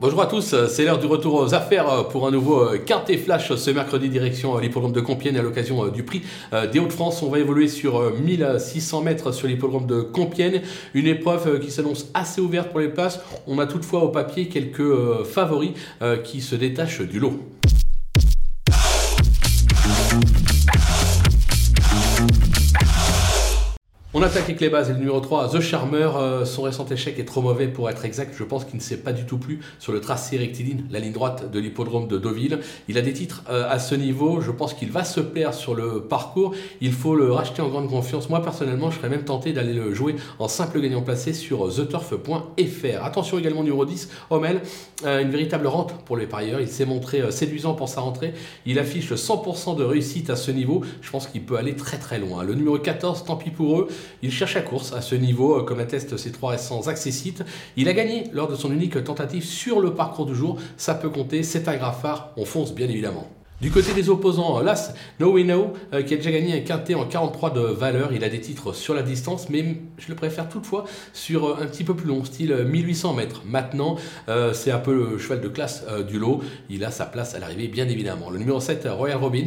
Bonjour à tous, c'est l'heure du retour aux affaires pour un nouveau euh, quintet flash ce mercredi direction euh, l'hippodrome de Compiègne à l'occasion euh, du prix des Hauts-de-France. On va évoluer sur 1600 mètres sur l'hippodrome de Compiègne, une épreuve qui s'annonce assez ouverte pour les places. On a toutefois au papier quelques favoris qui se détachent du lot. On attaque avec les bases et le numéro 3, The Charmer. Euh, son récent échec est trop mauvais pour être exact. Je pense qu'il ne s'est pas du tout plu sur le tracé rectiligne, la ligne droite de l'hippodrome de Deauville. Il a des titres euh, à ce niveau. Je pense qu'il va se plaire sur le parcours. Il faut le racheter en grande confiance. Moi, personnellement, je serais même tenté d'aller le jouer en simple gagnant placé sur theturf.fr. Attention également, numéro 10, Homel. Euh, une véritable rente pour les parieurs. Il s'est montré séduisant pour sa rentrée. Il affiche 100% de réussite à ce niveau. Je pense qu'il peut aller très très loin. Le numéro 14, tant pis pour eux. Il cherche la course à ce niveau, euh, comme attestent ses trois récents accessites. Il a gagné lors de son unique tentative sur le parcours du jour. Ça peut compter, c'est un graffard. On fonce bien évidemment. Du côté des opposants, Las No We Know, euh, qui a déjà gagné un quintet en 43 de valeur. Il a des titres sur la distance, mais je le préfère toutefois sur euh, un petit peu plus long, style 1800 mètres. Maintenant, c'est un peu le cheval de classe du lot. Il a sa place à l'arrivée, bien évidemment. Le numéro 7, Royal Robbins,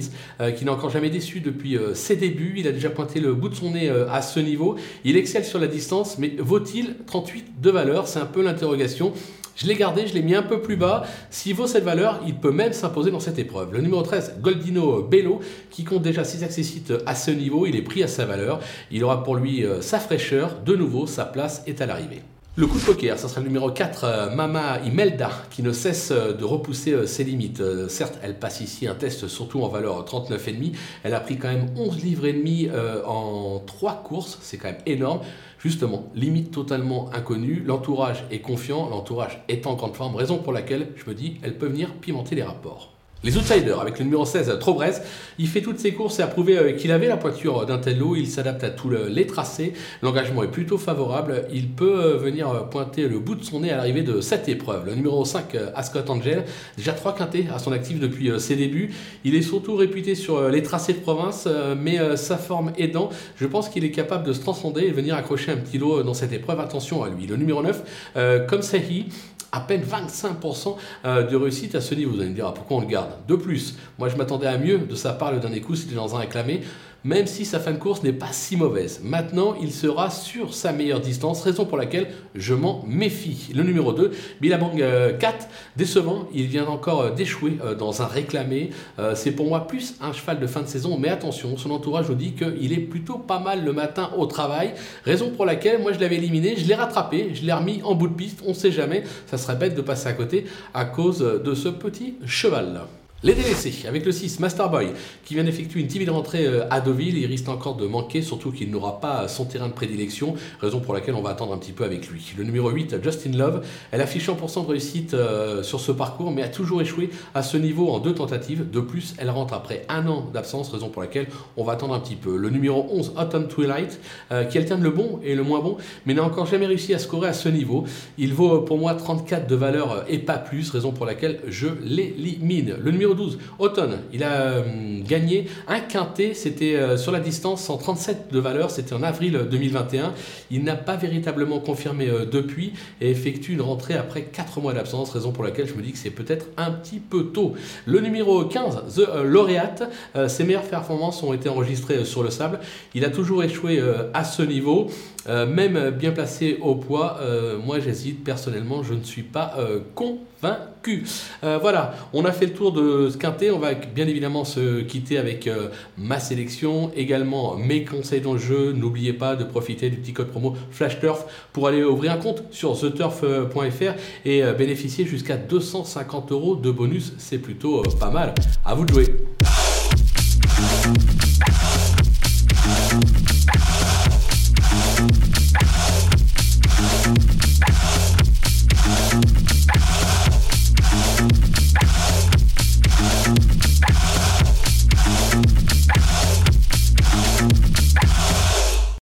qui n'a encore jamais déçu depuis ses débuts. Il a déjà pointé le bout de son nez à ce niveau. Il excelle sur la distance, mais vaut-il 38 de valeur? C'est un peu l'interrogation. Je l'ai gardé, je l'ai mis un peu plus bas. S'il vaut cette valeur, il peut même s'imposer dans cette épreuve. Le numéro 13, Goldino Bello, qui compte déjà 6 accessites à ce niveau, il est pris à sa valeur. Il aura pour lui euh, sa fraîcheur. De nouveau, sa place est à l'arrivée. Le coup de poker, ça sera le numéro 4, euh, Mama Imelda, qui ne cesse euh, de repousser ses limites. certes, elle passe ici un test surtout en valeur 39,5. Elle a pris quand même 11 livres et demi en 3 courses, c'est quand même énorme. Justement, limite totalement inconnue, l'entourage est confiant, l'entourage est en grande forme, raison pour laquelle je me dis, elle peut venir pimenter les rapports. Les outsiders, avec le numéro 16, Trobrez, il fait toutes ses courses et a prouvé euh, qu'il avait la poiture d'un tel lot, il s'adapte à tous les tracés, l'engagement est plutôt favorable, il peut euh, venir euh, pointer le bout de son nez à l'arrivée de cette épreuve. Le numéro 5, Ascot Angel, déjà trois quintés à son actif depuis ses débuts, il est surtout réputé sur les tracés de province, mais sa forme aidant, je pense qu'il est capable de se transcender et venir accrocher un petit lot dans cette épreuve, attention à lui. Le numéro 9, comme à peine 25% euh, de réussite à ce niveau. Vous allez me dire, ah, pourquoi on le garde? De plus, moi je m'attendais à mieux de sa part le dernier coup, c'était dans un réclamé même si sa fin de course n'est pas si mauvaise. Maintenant, il sera sur sa meilleure distance, raison pour laquelle je m'en méfie. Le numéro 2, Billabang 4, euh, décevant, il vient encore euh, d'échouer euh, dans un réclamé. C'est pour moi plus un cheval de fin de saison, mais attention, son entourage nous dit qu'il est plutôt pas mal le matin au travail, raison pour laquelle moi je l'avais éliminé, je l'ai rattrapé, je l'ai remis en bout de piste, on sait jamais, ça serait bête de passer à côté à cause de ce petit cheval. Les délaissés, avec le 6, Masterboy, qui vient d'effectuer une timide rentrée euh, à Deauville, il risque encore de manquer, surtout qu'il n'aura pas son terrain de prédilection, raison pour laquelle on va attendre un petit peu avec lui. Le numéro 8, Justin Love, elle affiche 100% de réussite euh, sur ce parcours, mais a toujours échoué à ce niveau en deux tentatives. De plus, elle rentre après un an d'absence, raison pour laquelle on va attendre un petit peu. Le numéro 11, Autumn Twilight, euh, qui alterne le bon et le moins bon, mais n'a encore jamais réussi à scorer à ce niveau. Il vaut pour moi 34 de valeur et pas plus, raison pour laquelle je l'élimine. Le numéro 12, Automne, il a euh, gagné un quintet, c'était euh, sur la distance 137 de valeur, c'était en avril 2021. Il n'a pas véritablement confirmé euh, depuis et effectue une rentrée après 4 mois d'absence, raison pour laquelle je me dis que c'est peut-être un petit peu tôt. Le numéro 15, The Laureate, ses meilleures performances ont été enregistrées sur le sable. Il a toujours échoué à ce niveau. Même bien placé au poids, moi j'hésite personnellement, je ne suis pas convaincu. voilà, on a fait le tour de ce quintet. On va bien évidemment se quitter avec euh, ma sélection, également mes conseils dans le jeu. N'oubliez pas de profiter du petit code promo FlashTurf pour aller ouvrir un compte sur theturf.fr et euh, bénéficier jusqu'à 250 euros de bonus. C'est plutôt euh, pas mal. À vous de jouer.